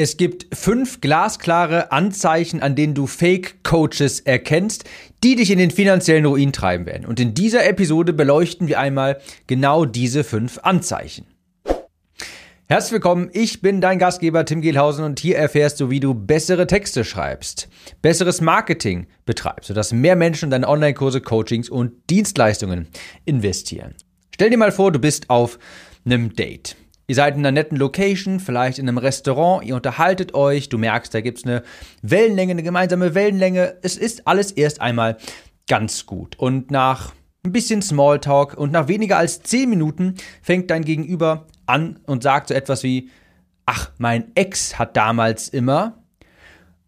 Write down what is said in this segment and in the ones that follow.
Es gibt fünf glasklare Anzeichen, an denen du Fake-Coaches erkennst, die dich in den finanziellen Ruin treiben werden. Und in dieser Episode beleuchten wir einmal genau diese fünf Anzeichen. Herzlich willkommen, ich bin dein Gastgeber Tim Gehlhausen und hier erfährst du, wie du bessere Texte schreibst, besseres Marketing betreibst, sodass mehr Menschen in deine Online-Kurse, Coachings und Dienstleistungen investieren. Stell dir mal vor, du bist auf einem Date. Ihr seid in einer netten Location, vielleicht in einem Restaurant, ihr unterhaltet euch, du merkst, da gibt es eine Wellenlänge, eine gemeinsame Wellenlänge. Es ist alles erst einmal ganz gut. Und nach ein bisschen Smalltalk und nach weniger als 10 Minuten fängt dein Gegenüber an und sagt so etwas wie, ach, mein Ex hat damals immer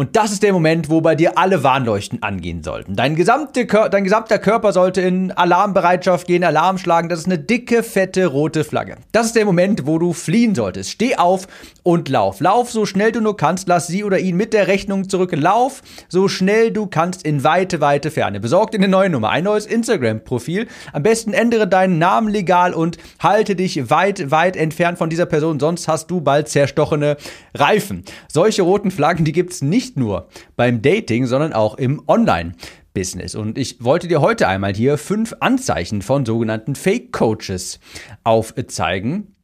und das ist der Moment, wo bei dir alle Warnleuchten angehen sollten. Dein, gesamte dein gesamter Körper sollte in Alarmbereitschaft gehen, Alarm schlagen. Das ist eine dicke, fette, rote Flagge. Das ist der Moment, wo du fliehen solltest. Steh auf und lauf. Lauf so schnell du nur kannst. Lass sie oder ihn mit der Rechnung zurück. Lauf so schnell du kannst in weite, weite Ferne. Besorg dir eine neue Nummer, ein neues Instagram-Profil. Am besten ändere deinen Namen legal und halte dich weit, weit entfernt von dieser Person. Sonst hast du bald zerstochene Reifen. Solche roten Flaggen, die gibt's nicht nicht nur beim Dating, sondern auch im Online. Business. Und ich wollte dir heute einmal hier fünf Anzeichen von sogenannten Fake Coaches aufzeigen.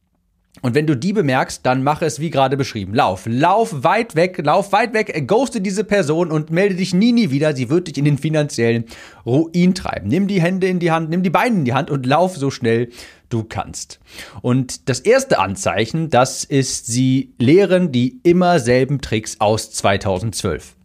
Und wenn du die bemerkst, dann mach es wie gerade beschrieben. Lauf, lauf weit weg, lauf weit weg, ghoste diese Person und melde dich nie, nie wieder. Sie wird dich in den finanziellen Ruin treiben. Nimm die Hände in die Hand, nimm die Beine in die Hand und lauf so schnell du kannst. Und das erste Anzeichen, das ist, sie lehren die immer selben Tricks aus 2012.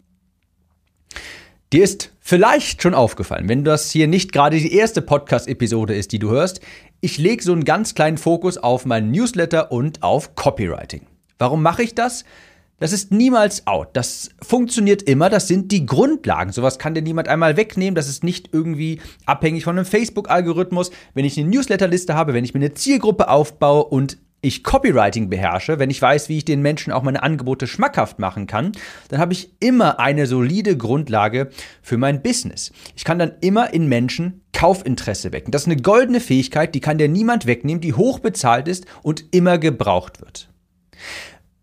Dir ist vielleicht schon aufgefallen, wenn das hier nicht gerade die erste Podcast-Episode ist, die du hörst, ich lege so einen ganz kleinen Fokus auf meinen Newsletter und auf Copywriting. Warum mache ich das? Das ist niemals out. Das funktioniert immer. Das sind die Grundlagen. Sowas kann dir niemand einmal wegnehmen. Das ist nicht irgendwie abhängig von einem Facebook-Algorithmus. Wenn ich eine Newsletterliste habe, wenn ich mir eine Zielgruppe aufbaue und ich Copywriting beherrsche, wenn ich weiß, wie ich den Menschen auch meine Angebote schmackhaft machen kann, dann habe ich immer eine solide Grundlage für mein Business. Ich kann dann immer in Menschen Kaufinteresse wecken. Das ist eine goldene Fähigkeit, die kann dir niemand wegnehmen, die hoch bezahlt ist und immer gebraucht wird.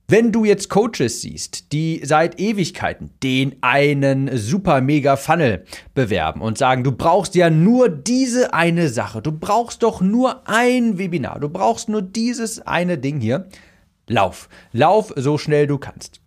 Wenn du jetzt Coaches siehst, die seit Ewigkeiten den einen super mega Funnel bewerben und sagen, du brauchst ja nur diese eine Sache, du brauchst doch nur ein Webinar, du brauchst nur dieses eine Ding hier, lauf, lauf so schnell du kannst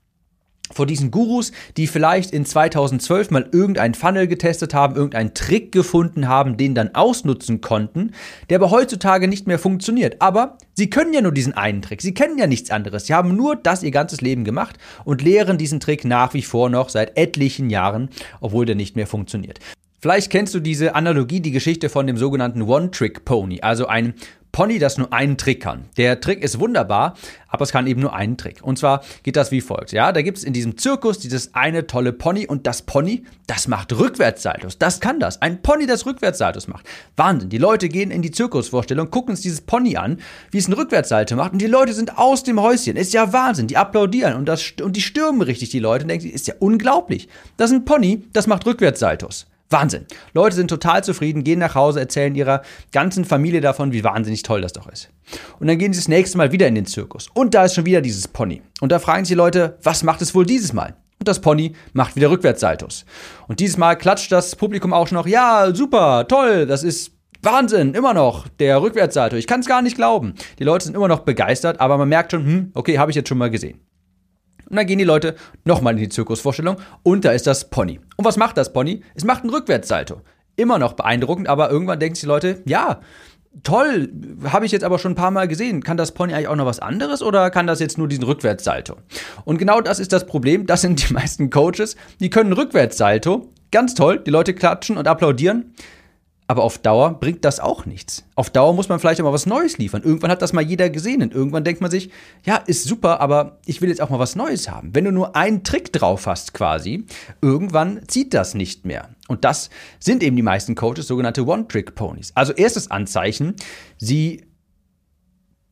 vor diesen Gurus, die vielleicht in 2012 mal irgendeinen Funnel getestet haben, irgendeinen Trick gefunden haben, den dann ausnutzen konnten, der aber heutzutage nicht mehr funktioniert. Aber sie können ja nur diesen einen Trick. Sie kennen ja nichts anderes. Sie haben nur das ihr ganzes Leben gemacht und lehren diesen Trick nach wie vor noch seit etlichen Jahren, obwohl der nicht mehr funktioniert. Vielleicht kennst du diese Analogie, die Geschichte von dem sogenannten One-Trick-Pony, also ein Pony, das nur einen Trick kann. Der Trick ist wunderbar, aber es kann eben nur einen Trick. Und zwar geht das wie folgt. Ja, da gibt es in diesem Zirkus dieses eine tolle Pony und das Pony, das macht Rückwärtssaltos. Das kann das. Ein Pony, das Rückwärtssaltos macht. Wahnsinn. Die Leute gehen in die Zirkusvorstellung, gucken uns dieses Pony an, wie es ein Rückwärtssalto macht und die Leute sind aus dem Häuschen. Ist ja Wahnsinn. Die applaudieren und, das, und die stürmen richtig, die Leute und denken, ist ja unglaublich. Das ist ein Pony, das macht Rückwärtssaltos. Wahnsinn. Leute sind total zufrieden, gehen nach Hause, erzählen ihrer ganzen Familie davon, wie wahnsinnig toll das doch ist. Und dann gehen sie das nächste Mal wieder in den Zirkus. Und da ist schon wieder dieses Pony. Und da fragen sich die Leute, was macht es wohl dieses Mal? Und das Pony macht wieder Rückwärtssaltos. Und dieses Mal klatscht das Publikum auch schon noch, ja, super, toll, das ist Wahnsinn, immer noch der Rückwärtssalto. Ich kann es gar nicht glauben. Die Leute sind immer noch begeistert, aber man merkt schon, hm, okay, habe ich jetzt schon mal gesehen. Und dann gehen die Leute nochmal in die Zirkusvorstellung und da ist das Pony. Und was macht das Pony? Es macht einen Rückwärtssalto. Immer noch beeindruckend, aber irgendwann denken die Leute, ja, toll, habe ich jetzt aber schon ein paar Mal gesehen. Kann das Pony eigentlich auch noch was anderes oder kann das jetzt nur diesen Rückwärtssalto? Und genau das ist das Problem. Das sind die meisten Coaches, die können Rückwärtssalto. Ganz toll, die Leute klatschen und applaudieren. Aber auf Dauer bringt das auch nichts. Auf Dauer muss man vielleicht auch mal was Neues liefern. Irgendwann hat das mal jeder gesehen und irgendwann denkt man sich, ja, ist super, aber ich will jetzt auch mal was Neues haben. Wenn du nur einen Trick drauf hast quasi, irgendwann zieht das nicht mehr. Und das sind eben die meisten Coaches sogenannte One-Trick-Ponies. Also erstes Anzeichen, sie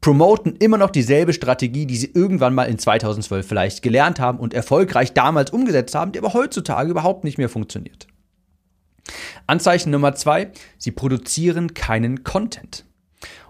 promoten immer noch dieselbe Strategie, die sie irgendwann mal in 2012 vielleicht gelernt haben und erfolgreich damals umgesetzt haben, die aber heutzutage überhaupt nicht mehr funktioniert. Anzeichen Nummer zwei, sie produzieren keinen Content.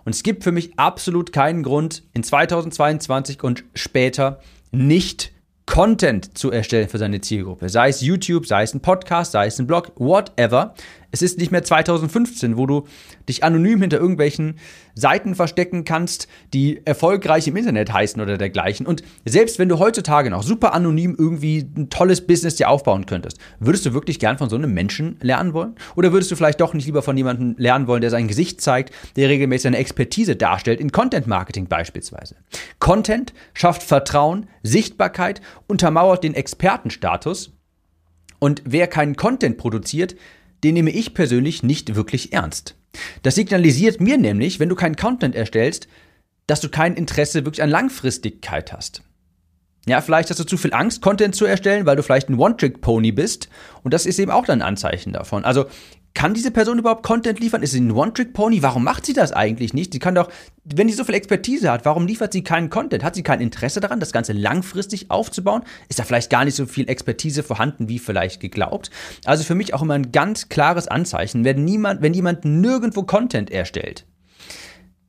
Und es gibt für mich absolut keinen Grund, in 2022 und später nicht Content zu erstellen für seine Zielgruppe. Sei es YouTube, sei es ein Podcast, sei es ein Blog, whatever. Es ist nicht mehr 2015, wo du dich anonym hinter irgendwelchen Seiten verstecken kannst, die erfolgreich im Internet heißen oder dergleichen. Und selbst wenn du heutzutage noch super anonym irgendwie ein tolles Business dir aufbauen könntest, würdest du wirklich gern von so einem Menschen lernen wollen? Oder würdest du vielleicht doch nicht lieber von jemandem lernen wollen, der sein Gesicht zeigt, der regelmäßig eine Expertise darstellt, in Content Marketing beispielsweise? Content schafft Vertrauen, Sichtbarkeit, untermauert den Expertenstatus. Und wer keinen Content produziert, den nehme ich persönlich nicht wirklich ernst. Das signalisiert mir nämlich, wenn du keinen Content erstellst, dass du kein Interesse wirklich an Langfristigkeit hast. Ja, vielleicht hast du zu viel Angst, Content zu erstellen, weil du vielleicht ein One-Trick-Pony bist. Und das ist eben auch dann ein Anzeichen davon. Also kann diese Person überhaupt Content liefern? Ist sie ein One-Trick-Pony? Warum macht sie das eigentlich nicht? Sie kann doch, wenn sie so viel Expertise hat, warum liefert sie keinen Content? Hat sie kein Interesse daran, das Ganze langfristig aufzubauen? Ist da vielleicht gar nicht so viel Expertise vorhanden, wie vielleicht geglaubt? Also für mich auch immer ein ganz klares Anzeichen, wenn niemand, wenn jemand nirgendwo Content erstellt,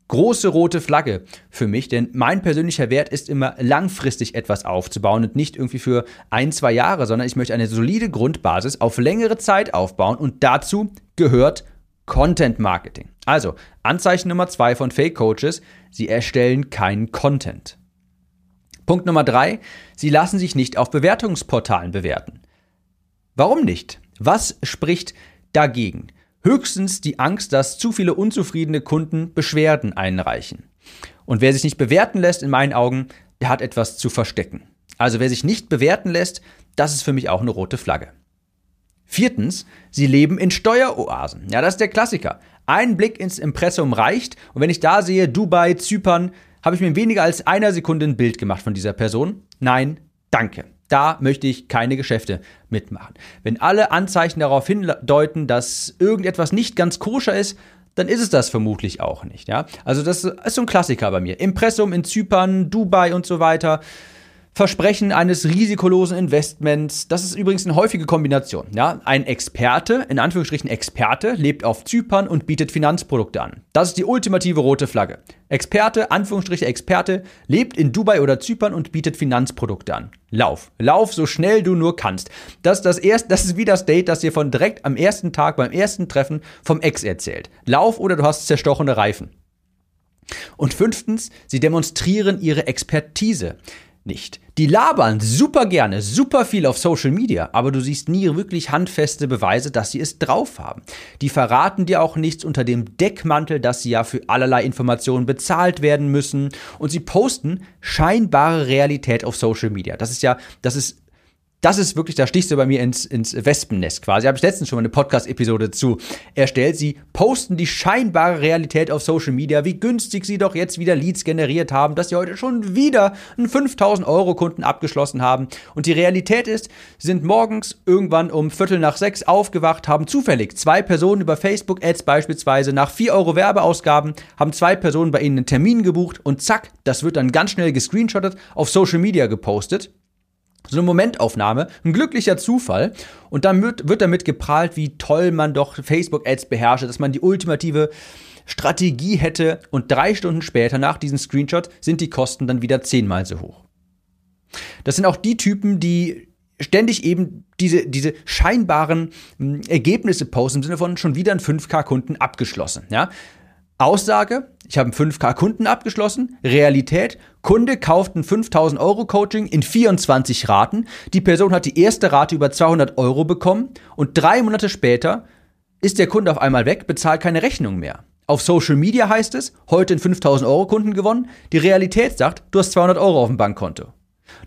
große rote Flagge für mich, denn mein persönlicher Wert ist immer langfristig etwas aufzubauen und nicht irgendwie für ein, zwei Jahre, sondern ich möchte eine solide Grundbasis auf längere Zeit aufbauen und dazu gehört Content Marketing. Also, Anzeichen Nummer zwei von Fake Coaches, sie erstellen keinen Content. Punkt Nummer drei, sie lassen sich nicht auf Bewertungsportalen bewerten. Warum nicht? Was spricht dagegen? Höchstens die Angst, dass zu viele unzufriedene Kunden Beschwerden einreichen. Und wer sich nicht bewerten lässt, in meinen Augen, der hat etwas zu verstecken. Also wer sich nicht bewerten lässt, das ist für mich auch eine rote Flagge. Viertens, sie leben in Steueroasen. Ja, das ist der Klassiker. Ein Blick ins Impressum reicht und wenn ich da sehe, Dubai, Zypern, habe ich mir in weniger als einer Sekunde ein Bild gemacht von dieser Person. Nein, danke. Da möchte ich keine Geschäfte mitmachen. Wenn alle Anzeichen darauf hindeuten, dass irgendetwas nicht ganz koscher ist, dann ist es das vermutlich auch nicht. Ja? Also das ist so ein Klassiker bei mir. Impressum in Zypern, Dubai und so weiter. Versprechen eines risikolosen Investments. Das ist übrigens eine häufige Kombination. Ja? Ein Experte, in Anführungsstrichen Experte, lebt auf Zypern und bietet Finanzprodukte an. Das ist die ultimative rote Flagge. Experte, Anführungsstriche Experte, lebt in Dubai oder Zypern und bietet Finanzprodukte an. Lauf. Lauf so schnell du nur kannst. Das, das, erst, das ist wie das Date, das dir von direkt am ersten Tag beim ersten Treffen vom Ex erzählt. Lauf oder du hast zerstochene Reifen. Und fünftens, sie demonstrieren ihre Expertise nicht. Die labern super gerne, super viel auf Social Media, aber du siehst nie wirklich handfeste Beweise, dass sie es drauf haben. Die verraten dir auch nichts unter dem Deckmantel, dass sie ja für allerlei Informationen bezahlt werden müssen und sie posten scheinbare Realität auf Social Media. Das ist ja, das ist das ist wirklich, da stichst du bei mir ins, ins Wespennest quasi. Habe ich letztens schon mal eine Podcast-Episode zu erstellt. Sie posten die scheinbare Realität auf Social Media, wie günstig sie doch jetzt wieder Leads generiert haben, dass sie heute schon wieder einen 5000 Euro Kunden abgeschlossen haben. Und die Realität ist, sie sind morgens irgendwann um Viertel nach sechs aufgewacht, haben zufällig zwei Personen über Facebook-Ads beispielsweise nach 4 Euro Werbeausgaben, haben zwei Personen bei ihnen einen Termin gebucht und zack, das wird dann ganz schnell gescreenshottet, auf Social Media gepostet so eine Momentaufnahme, ein glücklicher Zufall. Und dann wird, damit geprahlt, wie toll man doch Facebook-Ads beherrsche, dass man die ultimative Strategie hätte. Und drei Stunden später, nach diesem Screenshot, sind die Kosten dann wieder zehnmal so hoch. Das sind auch die Typen, die ständig eben diese, diese scheinbaren hm, Ergebnisse posten im Sinne von schon wieder ein 5K-Kunden abgeschlossen. Ja? Aussage, ich habe einen 5K-Kunden abgeschlossen. Realität, Kunde kauft ein 5000 Euro Coaching in 24 Raten. Die Person hat die erste Rate über 200 Euro bekommen und drei Monate später ist der Kunde auf einmal weg, bezahlt keine Rechnung mehr. Auf Social Media heißt es, heute einen 5000 Euro Kunden gewonnen. Die Realität sagt, du hast 200 Euro auf dem Bankkonto.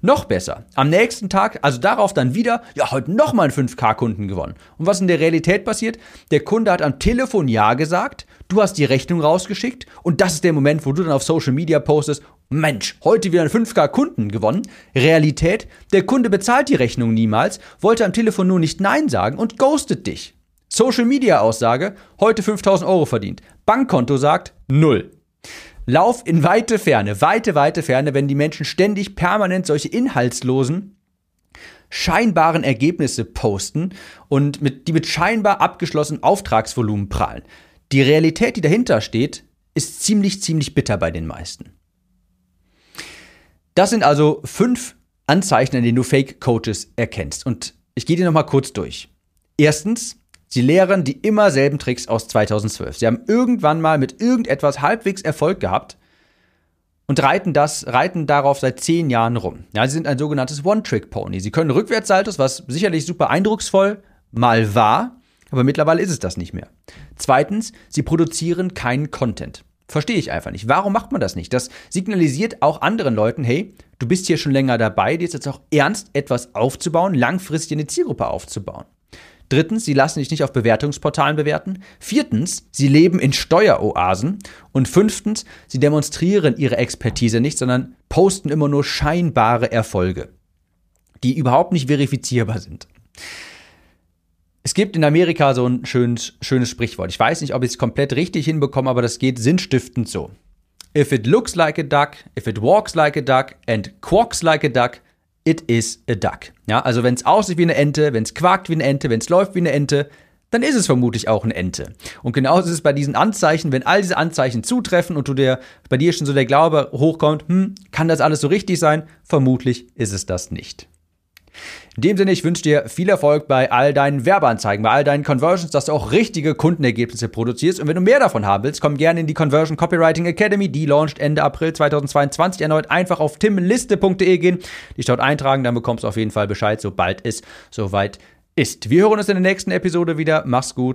Noch besser, am nächsten Tag, also darauf dann wieder, ja, heute nochmal einen 5K-Kunden gewonnen. Und was in der Realität passiert? Der Kunde hat am Telefon Ja gesagt, du hast die Rechnung rausgeschickt und das ist der Moment, wo du dann auf Social Media postest, Mensch, heute wieder einen 5K-Kunden gewonnen. Realität, der Kunde bezahlt die Rechnung niemals, wollte am Telefon nur nicht Nein sagen und ghostet dich. Social Media Aussage, heute 5000 Euro verdient. Bankkonto sagt, null. Lauf in weite Ferne, weite, weite Ferne, wenn die Menschen ständig permanent solche inhaltslosen, scheinbaren Ergebnisse posten und mit, die mit scheinbar abgeschlossenen Auftragsvolumen prallen. Die Realität, die dahinter steht, ist ziemlich, ziemlich bitter bei den meisten. Das sind also fünf Anzeichen, an denen du Fake-Coaches erkennst. Und ich gehe dir nochmal kurz durch. Erstens, sie lehren die immer selben Tricks aus 2012. Sie haben irgendwann mal mit irgendetwas halbwegs Erfolg gehabt und reiten das, reiten darauf seit zehn Jahren rum. Ja, sie sind ein sogenanntes One-Trick-Pony. Sie können Rückwärtssaltos, was sicherlich super eindrucksvoll mal war, aber mittlerweile ist es das nicht mehr. Zweitens, sie produzieren keinen Content. Verstehe ich einfach nicht. Warum macht man das nicht? Das signalisiert auch anderen Leuten, hey, du bist hier schon länger dabei, dir ist jetzt auch ernst, etwas aufzubauen, langfristig eine Zielgruppe aufzubauen. Drittens, sie lassen sich nicht auf Bewertungsportalen bewerten. Viertens, sie leben in Steueroasen. Und fünftens, sie demonstrieren ihre Expertise nicht, sondern posten immer nur scheinbare Erfolge, die überhaupt nicht verifizierbar sind. Es gibt in Amerika so ein schönes, schönes Sprichwort. Ich weiß nicht, ob ich es komplett richtig hinbekomme, aber das geht sinnstiftend so. If it looks like a duck, if it walks like a duck and quacks like a duck, it is a duck. Ja, also wenn es aussieht wie eine Ente, wenn es quakt wie eine Ente, wenn es läuft wie eine Ente, dann ist es vermutlich auch eine Ente. Und genauso ist es bei diesen Anzeichen, wenn all diese Anzeichen zutreffen und du dir bei dir schon so der Glaube hochkommt, hm, kann das alles so richtig sein? Vermutlich ist es das nicht. In dem Sinne, ich wünsche dir viel Erfolg bei all deinen Werbeanzeigen, bei all deinen Conversions, dass du auch richtige Kundenergebnisse produzierst. Und wenn du mehr davon haben willst, komm gerne in die Conversion Copywriting Academy. Die launcht Ende April 2022 erneut. Einfach auf timliste.de gehen, dich dort eintragen, dann bekommst du auf jeden Fall Bescheid, sobald es soweit ist. Wir hören uns in der nächsten Episode wieder. Mach's gut.